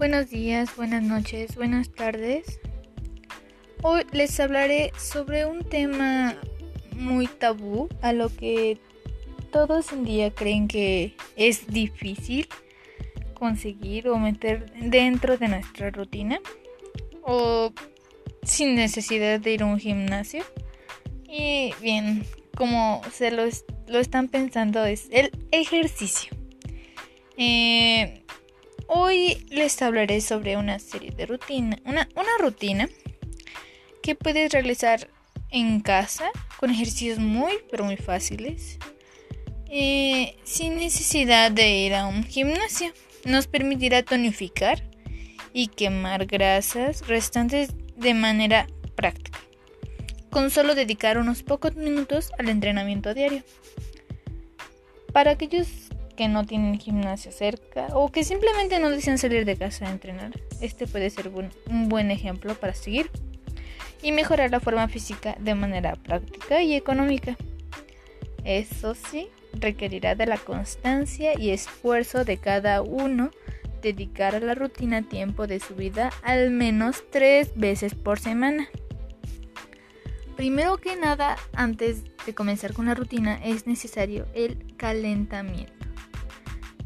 Buenos días, buenas noches, buenas tardes. Hoy les hablaré sobre un tema muy tabú a lo que todos en día creen que es difícil conseguir o meter dentro de nuestra rutina o sin necesidad de ir a un gimnasio. Y bien, como se lo, lo están pensando es el ejercicio. Eh, Hoy les hablaré sobre una serie de rutinas, una, rutina que puedes realizar en casa con ejercicios muy pero muy fáciles eh, sin necesidad de ir a un gimnasio. Nos permitirá tonificar y quemar grasas restantes de manera práctica, con solo dedicar unos pocos minutos al entrenamiento diario. Para aquellos que no tienen gimnasio cerca o que simplemente no desean salir de casa a entrenar. Este puede ser un buen ejemplo para seguir y mejorar la forma física de manera práctica y económica. Eso sí, requerirá de la constancia y esfuerzo de cada uno dedicar a la rutina tiempo de su vida al menos tres veces por semana. Primero que nada, antes de comenzar con la rutina, es necesario el calentamiento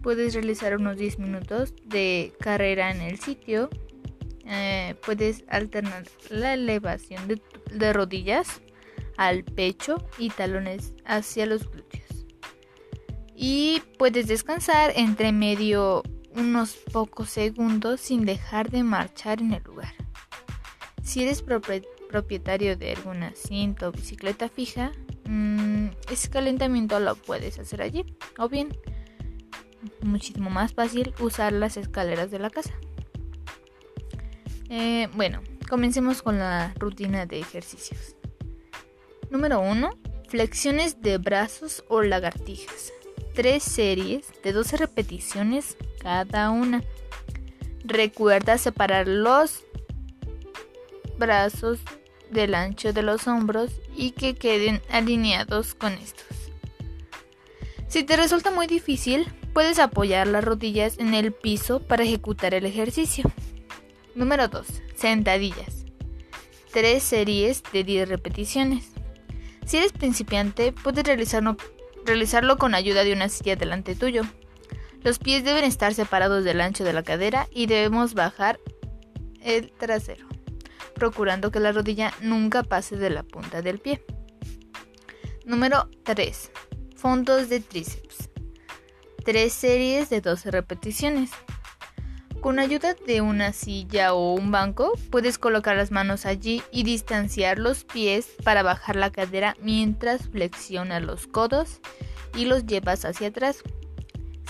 puedes realizar unos 10 minutos de carrera en el sitio. Eh, puedes alternar la elevación de, rodillas al pecho y talones hacia los glúteos. Y puedes descansar entre medio unos pocos segundos sin dejar de marchar en el lugar. Si eres propietario de alguna cinta o bicicleta fija, mm, ese calentamiento lo puedes hacer allí. O bien, muchísimo más fácil usar las escaleras de la casa. Eh, bueno, comencemos con la rutina de ejercicios. Número 1. Flexiones de brazos o lagartijas. Tres series de 12 repeticiones cada una. Recuerda separar los brazos del ancho de los hombros y que queden alineados con estos. Si te resulta muy difícil, Puedes apoyar las rodillas en el piso para ejecutar el ejercicio. Número 2. Sentadillas. 3 series de 10 repeticiones. Si eres principiante, puedes realizarlo, realizarlo con ayuda de una silla delante tuyo. Los pies deben estar separados del ancho de la cadera y debemos bajar el trasero, procurando que la rodilla nunca pase de la punta del pie. Número 3. Fondos de tríceps tres series de 12 repeticiones. Con ayuda de una silla o un banco, puedes colocar las manos allí y distanciar los pies para bajar la cadera mientras flexionas los codos y los llevas hacia atrás.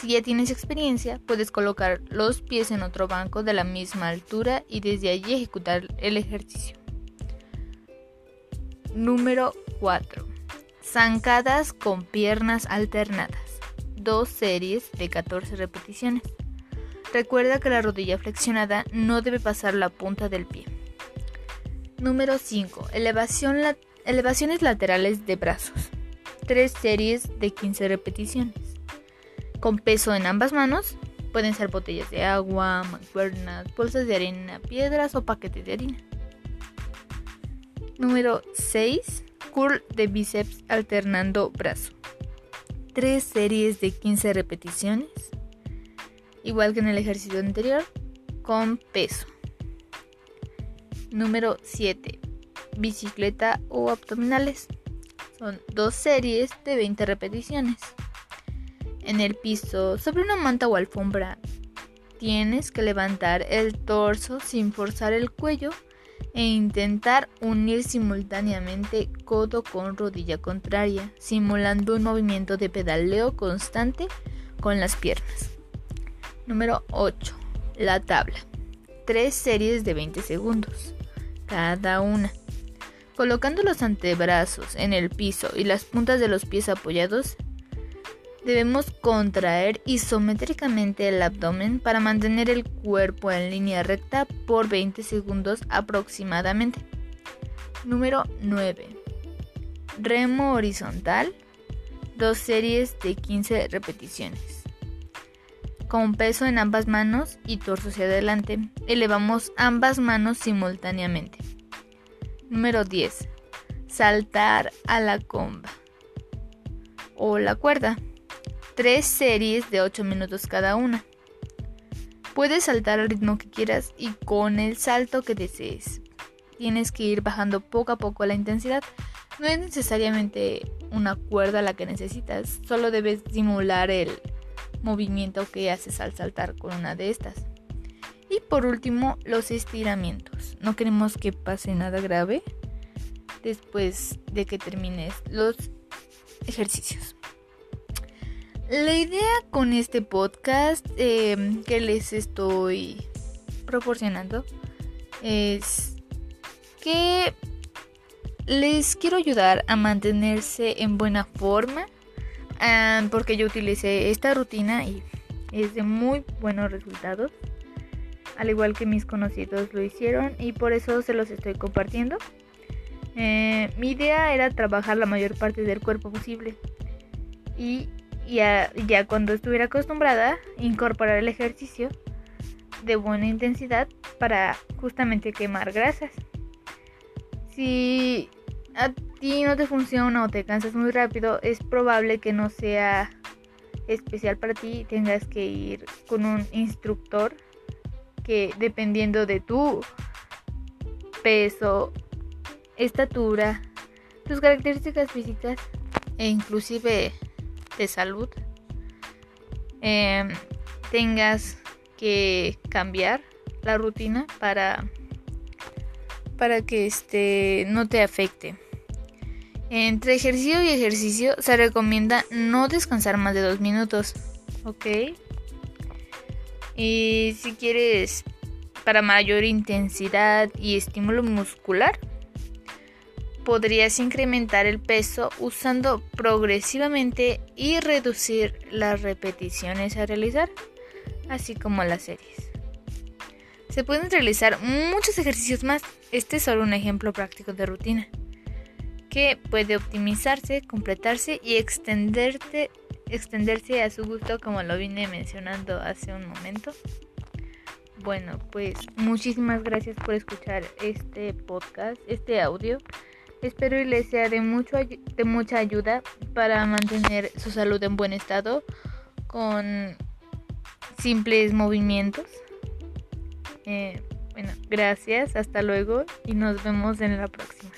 Si ya tienes experiencia, puedes colocar los pies en otro banco de la misma altura y desde allí ejecutar el ejercicio. Número 4. Zancadas con piernas alternadas dos series de 14 repeticiones. Recuerda que la rodilla flexionada no debe pasar la punta del pie. Número 5. Elevación elevaciones laterales de brazos. Tres series de 15 repeticiones. Con peso en ambas manos. Pueden ser botellas de agua, mancuernas, bolsas de arena, piedras o paquetes de harina. Número 6. Curl de bíceps alternando brazo tres series de 15 repeticiones, igual que en el ejercicio anterior, con peso. Número 7. Bicicleta o abdominales. Son dos series de 20 repeticiones. En el piso, sobre una manta o alfombra, tienes que levantar el torso sin forzar el cuello e intentar unir simultáneamente codo con rodilla contraria, simulando un movimiento de pedaleo constante con las piernas. Número 8. La tabla. Tres series de 20 segundos, cada una. Colocando los antebrazos en el piso y las puntas de los pies apoyados, Debemos contraer isométricamente el abdomen para mantener el cuerpo en línea recta por 20 segundos aproximadamente. Número 9. Remo horizontal. Dos series de 15 repeticiones. con peso en ambas manos y torso hacia adelante. Elevamos ambas manos simultáneamente. Número 10. Saltar a la comba o la cuerda. Tres series de 8 minutos cada una. Puedes saltar al ritmo que quieras y con el salto que desees. Tienes que ir bajando poco a poco la intensidad. No es necesariamente una cuerda la que necesitas, solo debes simular el movimiento que haces al saltar con una de estas. Y por último, los estiramientos. No queremos que pase nada grave después de que termines los ejercicios. La idea con este podcast em, que les estoy proporcionando es que les quiero ayudar a mantenerse en buena forma porque yo utilicé esta rutina y es de muy buenos resultados al igual que mis conocidos lo hicieron y por eso se los estoy compartiendo. Eh, mi idea era trabajar la mayor parte del cuerpo posible y ya, ya cuando estuviera acostumbrada incorporar el ejercicio de buena intensidad para justamente quemar grasas. Si a ti no te funciona o te cansas muy rápido, es probable que no sea especial para ti y tengas que ir con un instructor que dependiendo de tu peso estatura, tus características físicas e inclusive de salud, em, tengas que cambiar la rutina para, para que este, no te afecte. Entre ejercicio y ejercicio se recomienda no descansar más de dos minutos, ¿ok? Y si quieres para mayor intensidad y estímulo muscular, podrías incrementar el peso usando progresivamente y reducir las repeticiones a realizar, así como las series. Se pueden realizar muchos ejercicios más, este es solo un ejemplo práctico de rutina, que puede optimizarse, completarse y extenderse a su gusto como lo vine mencionando hace un momento. Bueno, pues muchísimas gracias por escuchar este podcast, este audio. Espero y les sea de, mucho, de mucha ayuda para mantener su salud en buen estado con simples movimientos. Eh, bueno, gracias, hasta luego y nos vemos en la próxima.